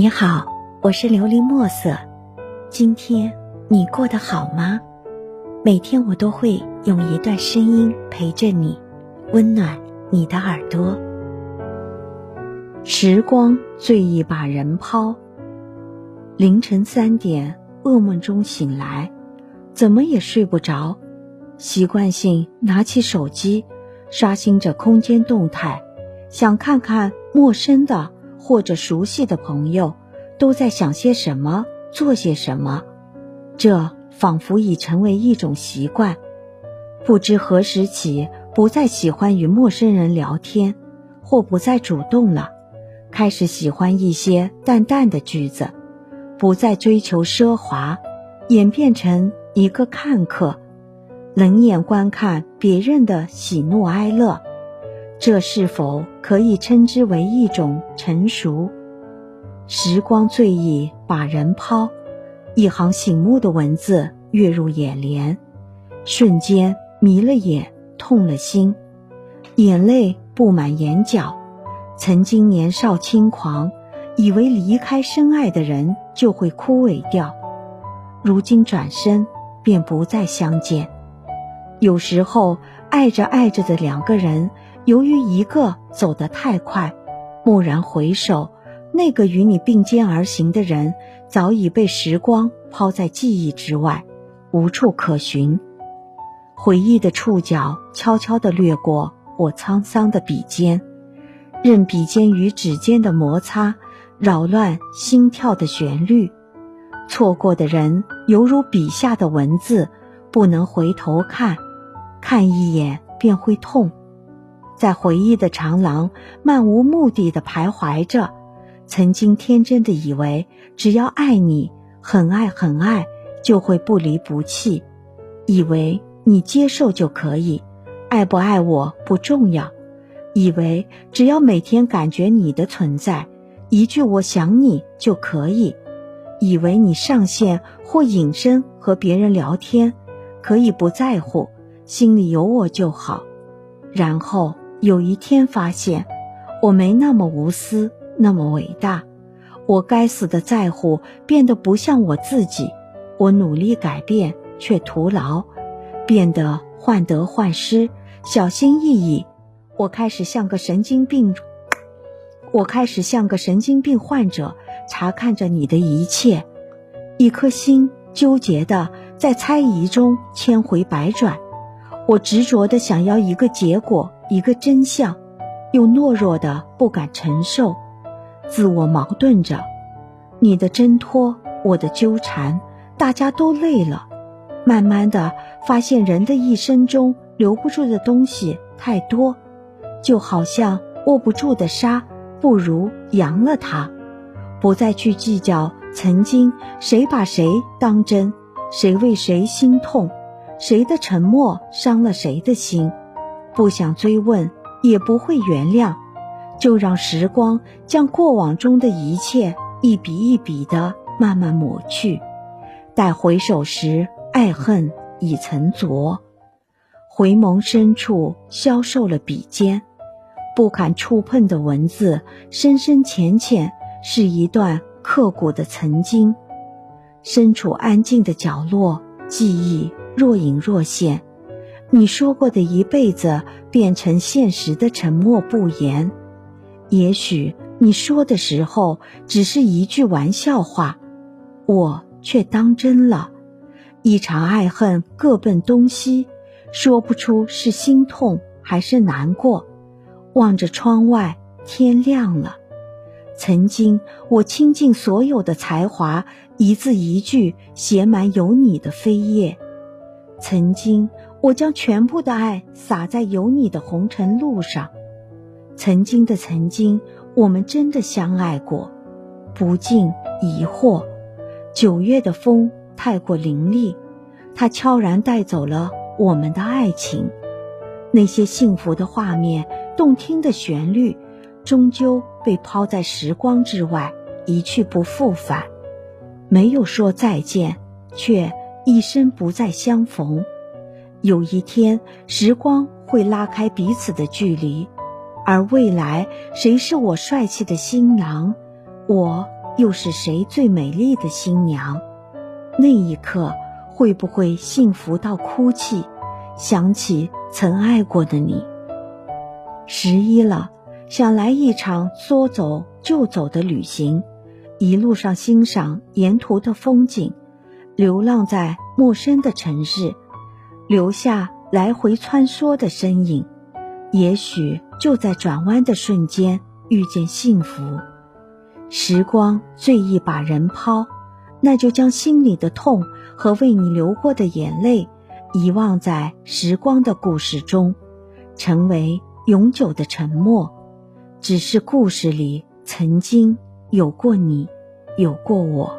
你好，我是琉璃墨色。今天你过得好吗？每天我都会用一段声音陪着你，温暖你的耳朵。时光最易把人抛。凌晨三点，噩梦中醒来，怎么也睡不着，习惯性拿起手机，刷新着空间动态，想看看陌生的。或者熟悉的朋友都在想些什么，做些什么，这仿佛已成为一种习惯。不知何时起，不再喜欢与陌生人聊天，或不再主动了，开始喜欢一些淡淡的句子，不再追求奢华，演变成一个看客，冷眼观看别人的喜怒哀乐。这是否可以称之为一种成熟？时光最易把人抛，一行醒目的文字跃入眼帘，瞬间迷了眼，痛了心，眼泪布满眼角。曾经年少轻狂，以为离开深爱的人就会枯萎掉，如今转身便不再相见。有时候，爱着爱着的两个人。由于一个走得太快，蓦然回首，那个与你并肩而行的人早已被时光抛在记忆之外，无处可寻。回忆的触角悄悄地掠过我沧桑的笔尖，任笔尖与指尖的摩擦扰乱心跳的旋律。错过的人犹如笔下的文字，不能回头看，看一眼便会痛。在回忆的长廊，漫无目的的徘徊着。曾经天真的以为，只要爱你，很爱很爱，就会不离不弃。以为你接受就可以，爱不爱我不重要。以为只要每天感觉你的存在，一句我想你就可以。以为你上线或隐身和别人聊天，可以不在乎，心里有我就好。然后。有一天发现，我没那么无私，那么伟大。我该死的在乎变得不像我自己，我努力改变却徒劳，变得患得患失，小心翼翼。我开始像个神经病，我开始像个神经病患者，查看着你的一切，一颗心纠结的在猜疑中千回百转。我执着的想要一个结果。一个真相，又懦弱的不敢承受，自我矛盾着。你的挣脱，我的纠缠，大家都累了。慢慢的发现，人的一生中留不住的东西太多，就好像握不住的沙，不如扬了它，不再去计较曾经谁把谁当真，谁为谁心痛，谁的沉默伤了谁的心。不想追问，也不会原谅，就让时光将过往中的一切一笔一笔的慢慢抹去。待回首时，爱恨已成昨。回眸深处消瘦了笔尖，不敢触碰的文字，深深浅浅，是一段刻骨的曾经。身处安静的角落，记忆若隐若现。你说过的一辈子变成现实的沉默不言，也许你说的时候只是一句玩笑话，我却当真了。一场爱恨各奔东西，说不出是心痛还是难过。望着窗外，天亮了。曾经我倾尽所有的才华，一字一句写满有你的扉页。曾经。我将全部的爱洒在有你的红尘路上。曾经的曾经，我们真的相爱过，不禁疑惑。九月的风太过凌厉，它悄然带走了我们的爱情。那些幸福的画面、动听的旋律，终究被抛在时光之外，一去不复返。没有说再见，却一生不再相逢。有一天，时光会拉开彼此的距离，而未来，谁是我帅气的新郎，我又是谁最美丽的新娘？那一刻会不会幸福到哭泣？想起曾爱过的你。十一了，想来一场说走就走的旅行，一路上欣赏沿途的风景，流浪在陌生的城市，留下来回穿梭的身影。也许就在转弯的瞬间遇见幸福。时光最易把人抛，那就将心里的痛和为你流过的眼泪，遗忘在时光的故事中，成为永久的沉默。只是故事里曾经有过你，有过我。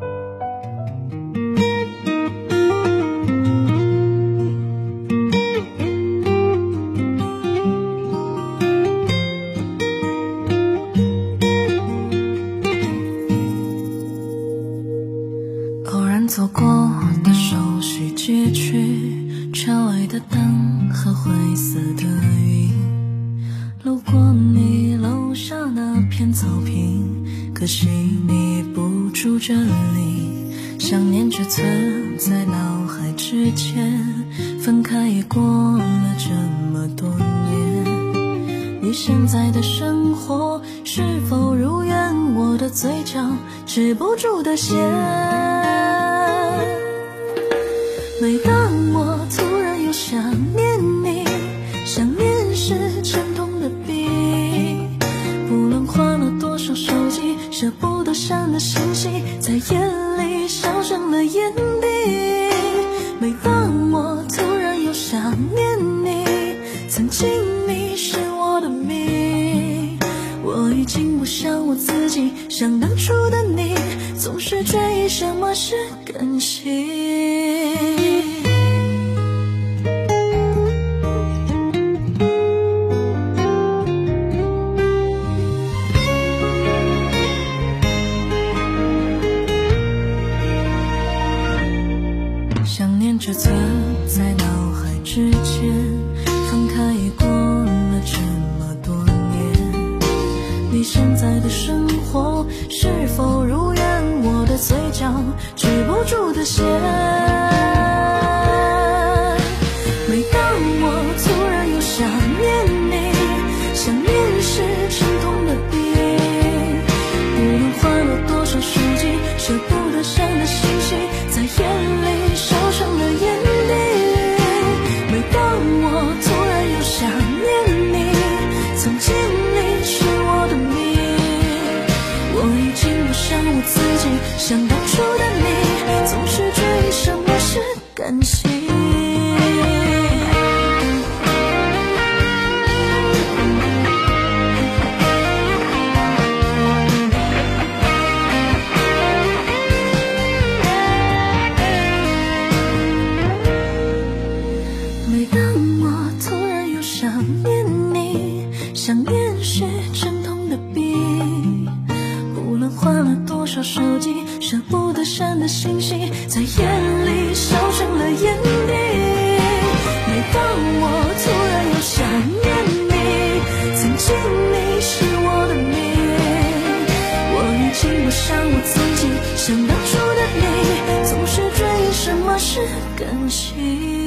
片草坪，可惜你不住这里。想念只存在脑海之间，分开也过了这么多年。你现在的生活是否如愿？我的嘴角止不住的咸。每当我舍不得删的信息，在夜里烧成了眼底。每当我突然又想念你，曾经你是我的命。我已经不像我自己，像当初的你，总是追忆什么是感情。生活是否如愿？我的嘴角止不住的咸。自己像当初的你，总是追忆什么是感情。么是感情。